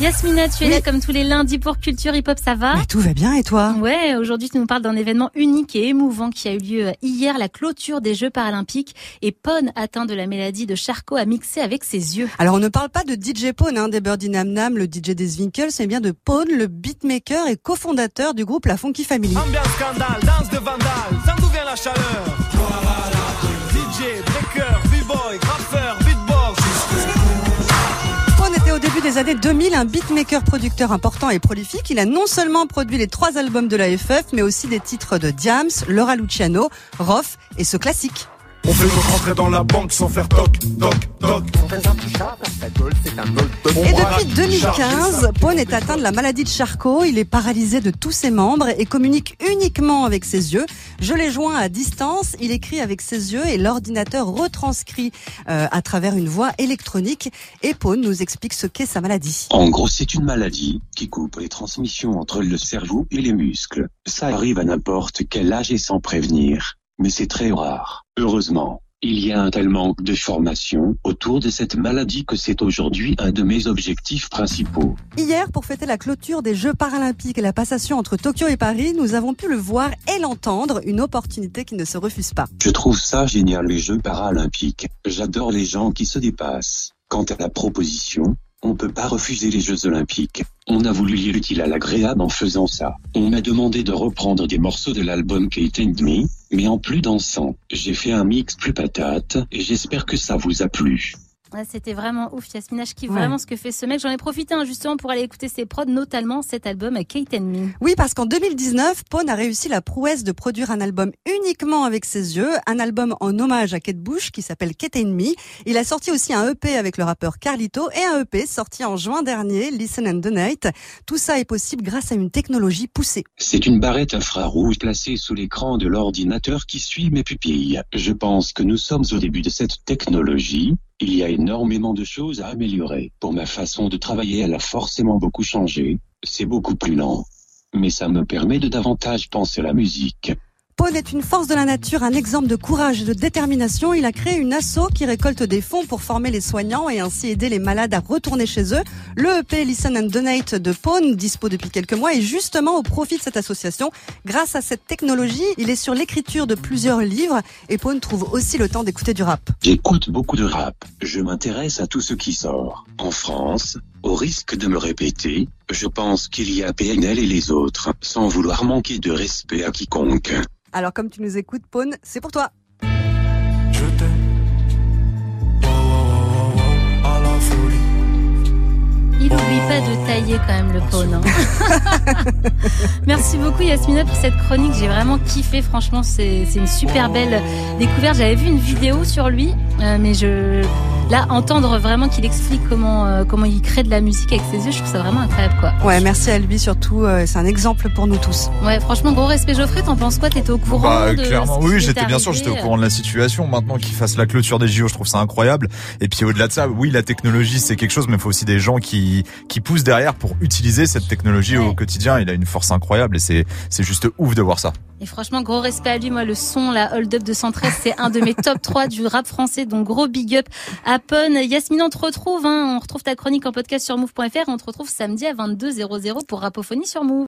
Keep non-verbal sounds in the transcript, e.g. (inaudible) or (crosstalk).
Yasmina, tu es Oui. là comme tous les lundis pour Culture Hip Hop, ça va Mais tout va bien et toi? Ouais, aujourd'hui tu nous parles d'un événement unique et émouvant qui a eu lieu hier, la clôture des Jeux paralympiques. Et Pone, atteint de la maladie de Charcot, a mixé avec ses yeux. Alors on ne parle pas de DJ Pone, hein, des Birdie Nam Nam, le DJ des Winkles, mais bien de Pone, le beatmaker et cofondateur du groupe La Funky Family. Ambiance scandale, danse de vandale, sans d'où vient la chaleur Au début des années 2000 un beatmaker producteur important et prolifique. Il a non seulement produit les trois albums de la FF, mais aussi des titres de Diams, Laura Luciano, Roth et ce classique. Entrée dans la banque sans faire toc, toc, toc Et depuis 2015, Pone est atteint de la maladie de Charcot. Il est paralysé de tous ses membres et communique uniquement avec ses yeux. Je l'ai joint à distance. Il écrit avec ses yeux et l'ordinateur retranscrit euh, à travers une voix électronique. Et Pone nous explique ce qu'est sa maladie. En gros, c'est une maladie qui coupe les transmissions entre le cerveau et les muscles. Ça arrive à n'importe quel âge et sans prévenir. Mais c'est très rare. Heureusement, il y a un tel manque de formation autour de cette maladie que c'est aujourd'hui un de mes objectifs principaux. Hier, pour fêter la clôture des Jeux paralympiques et la passation entre Tokyo et Paris, nous avons pu le voir et l'entendre, une opportunité qui ne se refuse pas. Je trouve ça génial les Jeux paralympiques. J'adore les gens qui se dépassent. Quant à la proposition, on peut pas refuser les Jeux olympiques. On a voulu lier l'utile à l'agréable en faisant ça. On m'a demandé de reprendre des morceaux de l'album Kate and Me, mais en plus dansant. J'ai fait un mix plus patate et j'espère que ça vous a plu. Ouais, C'était vraiment ouf, Yasmina. Je kiffe Ouais. vraiment ce que fait ce mec. J'en ai profité hein, justement pour aller écouter ses prods, notamment cet album Kate and Me. Oui, parce qu'en 2019, Pone a réussi la prouesse de produire un album uniquement avec ses yeux, un album en hommage à Kate Bush qui s'appelle Kate and Me. Il a sorti aussi un EP avec le rappeur Carlito et un EP sorti en juin dernier, Listen and Donate. Tout ça est possible grâce à une technologie poussée. C'est une barrette infrarouge placée sous l'écran de l'ordinateur qui suit mes pupilles. Je pense que nous sommes au début de cette technologie. Il y a énormément de choses à améliorer. Pour ma façon de travailler, elle a forcément beaucoup changé. C'est beaucoup plus lent. Mais ça me permet de davantage penser à la musique. Pone est une force de la nature, un exemple de courage et de détermination. Il a créé une asso qui récolte des fonds pour former les soignants et ainsi aider les malades à retourner chez eux. Le EP Listen and Donate de Pone, dispo depuis quelques mois, est justement au profit de cette association. Grâce à cette technologie, il est sur l'écriture de plusieurs livres et Pone trouve aussi le temps d'écouter du rap. J'écoute beaucoup de rap. Je m'intéresse à tout ce qui sort. En France, au risque de me répéter, je pense qu'il y a PNL et les autres, sans vouloir manquer de respect à quiconque. Alors comme tu nous écoutes, Pone, c'est pour toi. Je t'aime Wow, wow, wow, wow, wow, à la folie Il oublie pas de tailler quand même le Pone. hein. (laughs) Merci beaucoup Yasmina pour cette chronique. J'ai vraiment kiffé. Franchement, c'est c'est une super belle découverte. J'avais vu une vidéo sur lui, euh, mais je là entendre vraiment qu'il explique comment euh, comment il crée de la musique avec ses yeux, je trouve ça vraiment incroyable quoi. Ouais, merci à lui surtout. euh, C'est un exemple pour nous tous. Ouais, franchement, gros respect Geoffrey. T'en penses quoi? T'étais au courant Bah, de clairement, oui, j'étais bien sûr, j'étais au euh, courant de la situation. Maintenant qu'il fasse la clôture des JO, je trouve ça incroyable. Et puis au-delà de ça, oui, la technologie c'est quelque chose, mais il faut aussi des gens qui qui poussent derrière pour utiliser cette technologie Ouais. au quotidien. Il a une force incroyable et c'est c'est juste ouf de voir ça. Et franchement, gros respect à lui. Moi, le son, la hold up de 113, c'est un de mes top 3 du rap français. Donc, gros big up à Pon. Yasmine, on te retrouve. Hein. On retrouve ta chronique en podcast sur move.fr. On te retrouve samedi à 22h00 pour Rapophonie sur Move.